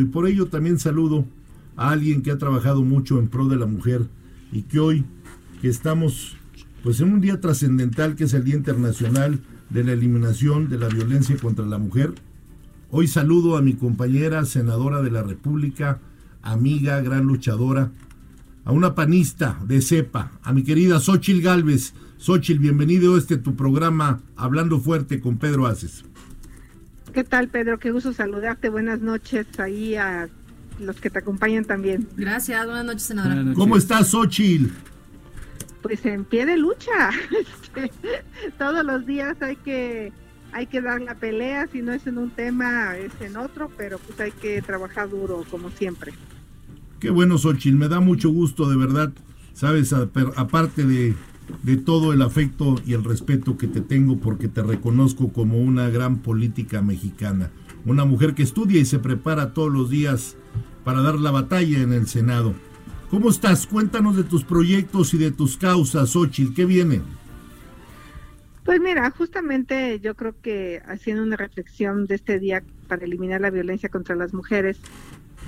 Y por ello también saludo a alguien que ha trabajado mucho en pro de la mujer y que hoy que estamos pues en un día trascendental que es el Día Internacional de la Eliminación de la Violencia contra la Mujer. Hoy saludo a mi compañera senadora de la República, amiga, gran luchadora, a una panista de cepa, a mi querida Xochil Galvez. Xochil, bienvenido a este tu programa Hablando Fuerte con Pedro Aces. ¿Qué tal, Pedro? Qué gusto saludarte. Buenas noches ahí a los que te acompañan también. Gracias, buenas noches, senadora. ¿Cómo estás, Xochil? Pues en pie de lucha. Este, todos los días hay que hay que dar la pelea, si no es en un tema, es en otro, pero pues hay que trabajar duro, como siempre. Qué bueno, Xochil, me da mucho gusto, de verdad, sabes, aparte de, de todo el afecto y el respeto que te tengo, porque te reconozco como una gran política mexicana, una mujer que estudia y se prepara todos los días para dar la batalla en el Senado. ¿Cómo estás? Cuéntanos de tus proyectos y de tus causas, Xochil, ¿qué viene? Pues mira, justamente yo creo que haciendo una reflexión de este día para eliminar la violencia contra las mujeres,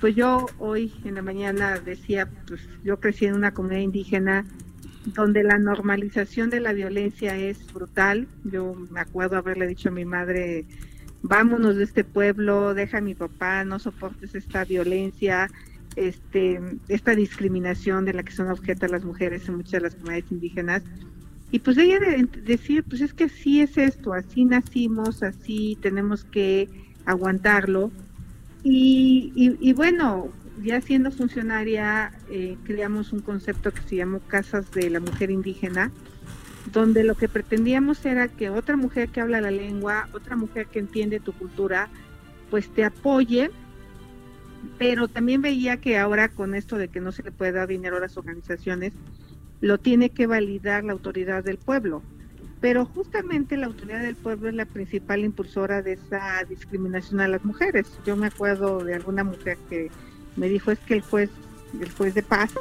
pues yo hoy en la mañana decía, pues yo crecí en una comunidad indígena donde la normalización de la violencia es brutal. Yo me acuerdo haberle dicho a mi madre, vámonos de este pueblo, deja a mi papá, no soportes esta violencia, este, esta discriminación de la que son objeto las mujeres en muchas de las comunidades indígenas. Y pues ella de, decir, pues es que así es esto, así nacimos, así tenemos que aguantarlo. Y, y, bueno, ya siendo funcionaria, eh, creamos un concepto que se llamó Casas de la Mujer Indígena, donde lo que pretendíamos era que otra mujer que habla la lengua, otra mujer que entiende tu cultura, pues te apoye, pero también veía que ahora con esto de que no se le puede dar dinero a las organizaciones, lo tiene que validar la autoridad del pueblo. Pero justamente la autoridad del pueblo es la principal impulsora de esa discriminación a las mujeres. Yo me acuerdo de alguna mujer que me dijo es que el juez, el juez de paz,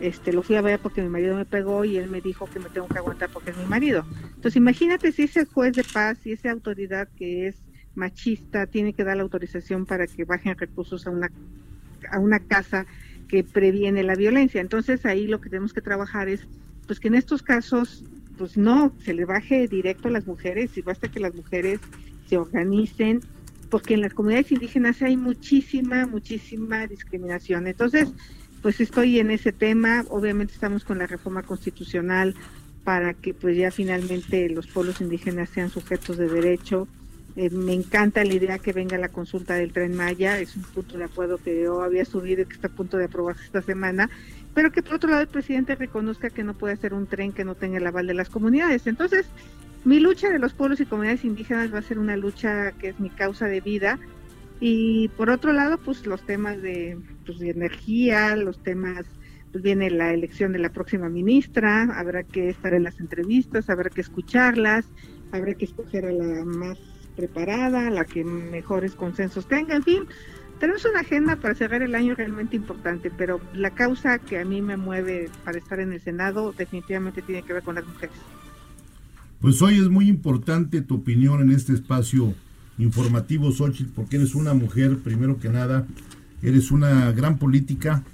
este, lo fui a ver porque mi marido me pegó y él me dijo que me tengo que aguantar porque es mi marido. Entonces imagínate si ese juez de paz y esa autoridad que es machista tiene que dar la autorización para que bajen recursos a una a una casa que previene la violencia. Entonces ahí lo que tenemos que trabajar es pues que en estos casos pues no se le baje directo a las mujeres y basta que las mujeres se organicen porque en las comunidades indígenas hay muchísima muchísima discriminación. Entonces, pues estoy en ese tema, obviamente estamos con la reforma constitucional para que pues ya finalmente los pueblos indígenas sean sujetos de derecho eh, me encanta la idea que venga la consulta del tren Maya, es un punto de acuerdo que yo había subido y que está a punto de aprobarse esta semana, pero que por otro lado el presidente reconozca que no puede hacer un tren que no tenga el aval de las comunidades. Entonces, mi lucha de los pueblos y comunidades indígenas va a ser una lucha que es mi causa de vida. Y por otro lado, pues los temas de, pues, de energía, los temas, pues viene la elección de la próxima ministra, habrá que estar en las entrevistas, habrá que escucharlas, habrá que escoger a la más preparada, la que mejores consensos tenga, en fin, tenemos una agenda para cerrar el año realmente importante, pero la causa que a mí me mueve para estar en el Senado definitivamente tiene que ver con las mujeres. Pues hoy es muy importante tu opinión en este espacio informativo, Xochitl, porque eres una mujer, primero que nada, eres una gran política,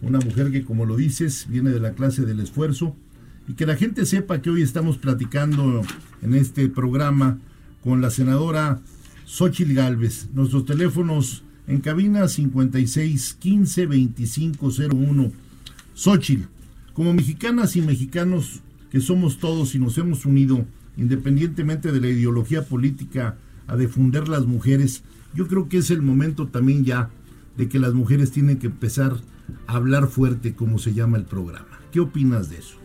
una mujer que, como lo dices, viene de la clase del esfuerzo, y que la gente sepa que hoy estamos platicando en este programa con la senadora Xochil Gálvez. Nuestros teléfonos en cabina 56 15 25 01. Xochil, como mexicanas y mexicanos que somos todos y nos hemos unido, independientemente de la ideología política, a defender las mujeres, yo creo que es el momento también ya de que las mujeres tienen que empezar a hablar fuerte, como se llama el programa. ¿Qué opinas de eso?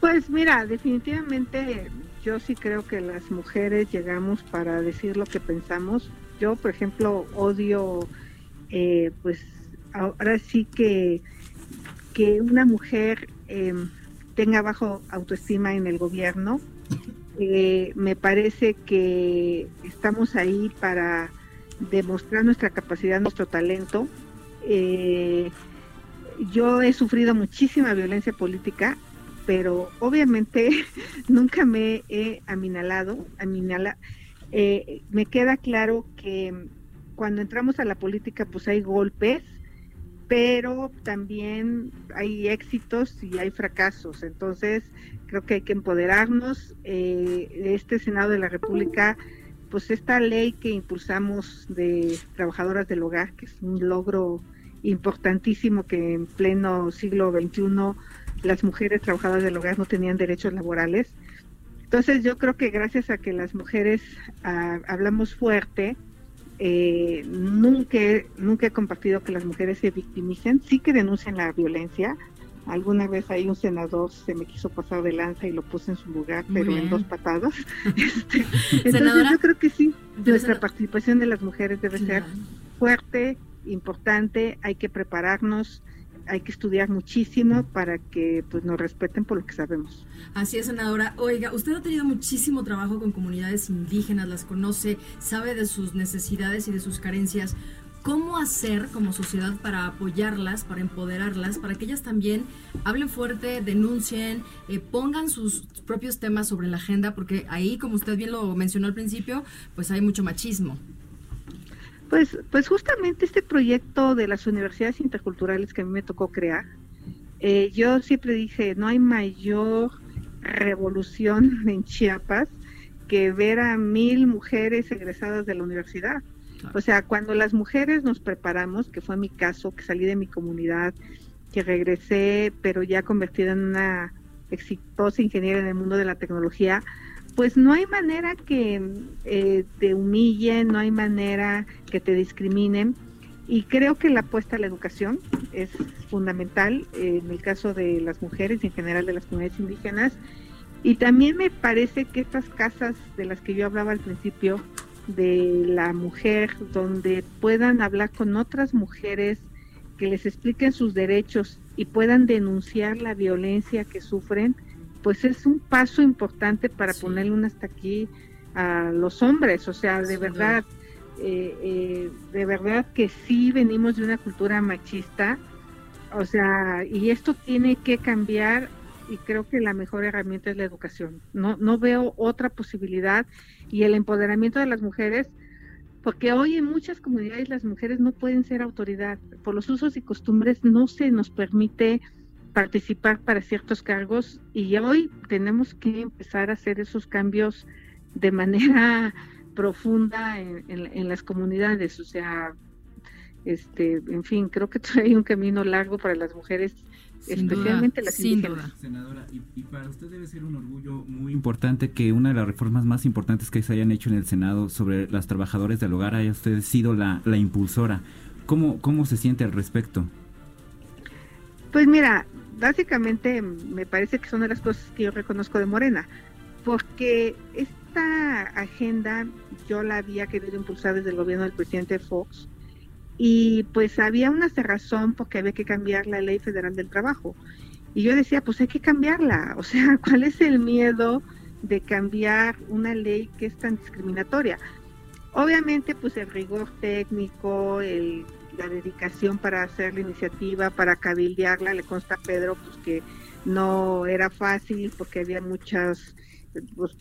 Pues mira, definitivamente yo sí creo que las mujeres llegamos para decir lo que pensamos. Yo, por ejemplo, odio, eh, pues ahora sí que, que una mujer em, tenga bajo autoestima en el gobierno. Eh, me parece que estamos ahí para demostrar nuestra capacidad, nuestro talento. Eh, yo he sufrido muchísima violencia política, pero obviamente nunca me he aminalado, aminala, eh, me queda claro que cuando entramos a la política pues hay golpes, pero también hay éxitos y hay fracasos. Entonces creo que hay que empoderarnos. Eh, este Senado de la República, pues esta ley que impulsamos de trabajadoras del hogar, que es un logro importantísimo que en pleno siglo XXI las mujeres trabajadoras del hogar no tenían derechos laborales. Entonces yo creo que gracias a que las mujeres ah, hablamos fuerte, eh, nunca, nunca he compartido que las mujeres se victimicen, sí que denuncian la violencia. Alguna vez hay un senador se me quiso pasar de lanza y lo puse en su lugar, pero en dos patadas. Este, entonces yo creo que sí, nuestra participación de las mujeres debe ser fuerte, importante, hay que prepararnos, hay que estudiar muchísimo para que pues nos respeten por lo que sabemos. Así es, senadora. Oiga, usted ha tenido muchísimo trabajo con comunidades indígenas, las conoce, sabe de sus necesidades y de sus carencias. ¿Cómo hacer como sociedad para apoyarlas, para empoderarlas, para que ellas también hablen fuerte, denuncien, eh, pongan sus propios temas sobre la agenda? Porque ahí, como usted bien lo mencionó al principio, pues hay mucho machismo. Pues, pues justamente este proyecto de las universidades interculturales que a mí me tocó crear, eh, yo siempre dije, no hay mayor revolución en Chiapas que ver a mil mujeres egresadas de la universidad. O sea, cuando las mujeres nos preparamos, que fue mi caso, que salí de mi comunidad, que regresé, pero ya convertida en una exitosa ingeniera en el mundo de la tecnología, pues no hay manera que eh, te humillen, no hay manera que te discriminen. Y creo que la apuesta a la educación es fundamental en el caso de las mujeres y en general de las comunidades indígenas. Y también me parece que estas casas de las que yo hablaba al principio, de la mujer, donde puedan hablar con otras mujeres, que les expliquen sus derechos y puedan denunciar la violencia que sufren, pues es un paso importante para ponerle un hasta aquí a los hombres, o sea, de verdad, eh, eh, de verdad que sí venimos de una cultura machista, o sea, y esto tiene que cambiar y creo que la mejor herramienta es la educación. No, no veo otra posibilidad y el empoderamiento de las mujeres, porque hoy en muchas comunidades las mujeres no pueden ser autoridad, por los usos y costumbres no se nos permite participar para ciertos cargos y hoy tenemos que empezar a hacer esos cambios de manera profunda en, las comunidades, o sea, este, en fin, creo que hay un camino largo para las mujeres, especialmente las indígenas. Senadora, y, para usted debe ser un orgullo muy importante que una de las reformas más importantes que se hayan hecho en el Senado sobre las trabajadoras del hogar haya usted sido la, la impulsora. ¿Cómo, ¿Cómo se siente al respecto? Pues mira, básicamente me parece que son de las cosas que yo reconozco de Morena, porque esta agenda yo la había querido impulsar desde el gobierno del presidente Fox y pues había una cerrazón porque había que cambiar la ley federal del trabajo. Y yo decía, pues hay que cambiarla, o sea, ¿cuál es el miedo de cambiar una ley que es tan discriminatoria? Obviamente, pues el rigor técnico, el la dedicación para hacer la iniciativa, para cabildearla, le consta a Pedro pues que no era fácil porque había muchas, pues,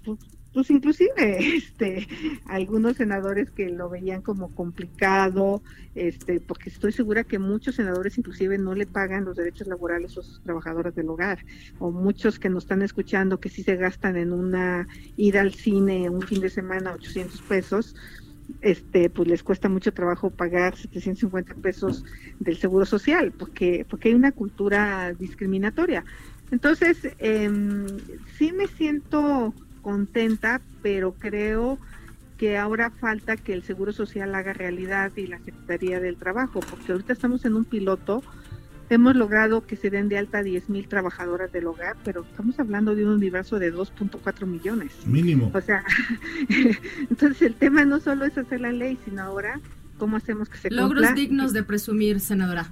pues, inclusive este algunos senadores que lo veían como complicado, este, porque estoy segura que muchos senadores inclusive no le pagan los derechos laborales a sus trabajadoras del hogar, o muchos que nos están escuchando que sí se gastan en una ida al cine un fin de semana 800 pesos, este pues les cuesta mucho trabajo pagar 750 pesos del seguro social porque porque hay una cultura discriminatoria. Entonces eh, sí me siento contenta pero creo que ahora falta que el seguro social haga realidad y la secretaría del trabajo porque ahorita estamos en un piloto hemos logrado que se den de alta 10.000 trabajadoras del hogar, pero estamos hablando de un universo de 2.4 millones. Mínimo. O sea, entonces el tema no solo es hacer la ley, sino ahora cómo hacemos que se Logros dignos de presumir, senadora.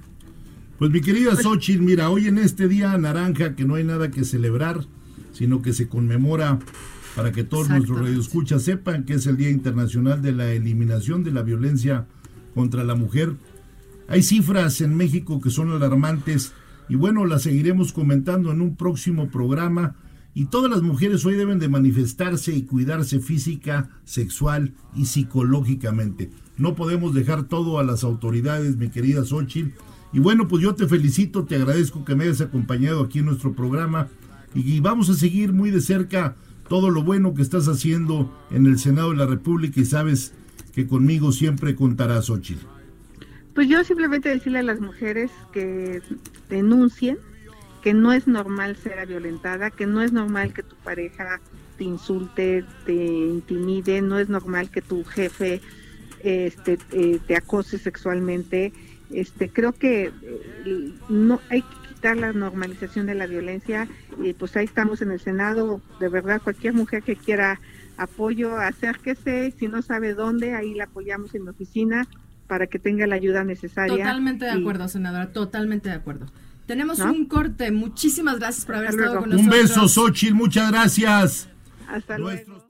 Pues mi querida Xochitl, mira, hoy en este día naranja que no hay nada que celebrar, sino que se conmemora para que todos nuestros radioescuchas sepan que es el Día Internacional de la Eliminación de la Violencia contra la Mujer. Hay cifras en México que son alarmantes y bueno, las seguiremos comentando en un próximo programa. Y todas las mujeres hoy deben de manifestarse y cuidarse física, sexual y psicológicamente. No podemos dejar todo a las autoridades, mi querida Xochitl. Y bueno, pues yo te felicito, te agradezco que me hayas acompañado aquí en nuestro programa y vamos a seguir muy de cerca todo lo bueno que estás haciendo en el Senado de la República y sabes que conmigo siempre contarás, Xochitl. Pues yo simplemente decirle a las mujeres que denuncien que no es normal ser violentada, que no es normal que tu pareja te insulte, te intimide, no es normal que tu jefe este, eh, te acose sexualmente. Este, creo que eh, no hay que quitar la normalización de la violencia y pues ahí estamos en el Senado, de verdad cualquier mujer que quiera apoyo, acérquese, si no sabe dónde, ahí la apoyamos en la oficina para que tenga la ayuda necesaria. Totalmente de acuerdo, senadora, totalmente de acuerdo. Tenemos un corte. Muchísimas gracias por haber estado con nosotros. Un beso, Xochitl. Muchas gracias. Hasta luego.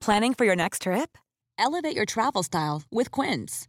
Planning for your next trip? Elevate your travel style with Quince.